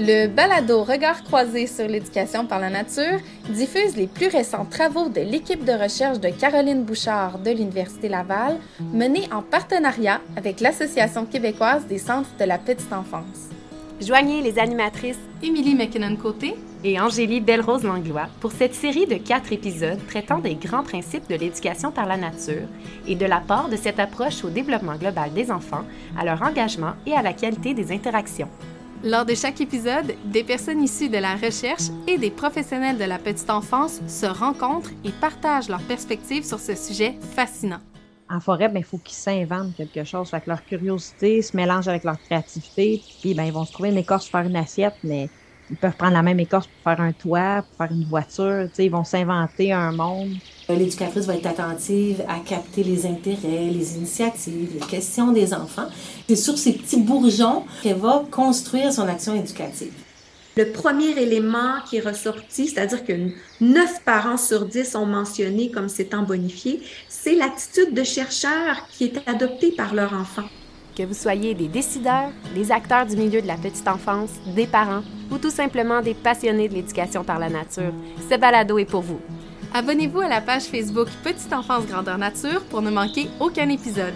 Le balado Regard croisé sur l'éducation par la nature diffuse les plus récents travaux de l'équipe de recherche de Caroline Bouchard de l'Université Laval, menée en partenariat avec l'Association québécoise des centres de la petite enfance. Joignez les animatrices. Émilie McKinnon-Côté et Angélie Belrose Langlois pour cette série de quatre épisodes traitant des grands principes de l'éducation par la nature et de l'apport de cette approche au développement global des enfants, à leur engagement et à la qualité des interactions. Lors de chaque épisode, des personnes issues de la recherche et des professionnels de la petite enfance se rencontrent et partagent leurs perspectives sur ce sujet fascinant. En forêt, il ben, faut qu'ils s'inventent quelque chose. Fait que leur curiosité se mélange avec leur créativité. Puis ben, ils vont se trouver une écorce pour faire une assiette, mais ils peuvent prendre la même écorce pour faire un toit, pour faire une voiture. Ils vont s'inventer un monde. L'éducatrice va être attentive à capter les intérêts, les initiatives, les questions des enfants. C'est sur ces petits bourgeons qu'elle va construire son action éducative. Le premier élément qui est ressorti, c'est-à-dire que 9 parents sur 10 ont mentionné comme s'étant bonifié, c'est l'attitude de chercheur qui est adoptée par leur enfant. Que vous soyez des décideurs, des acteurs du milieu de la petite enfance, des parents ou tout simplement des passionnés de l'éducation par la nature, ce balado est pour vous. Abonnez-vous à la page Facebook Petite Enfance Grandeur Nature pour ne manquer aucun épisode.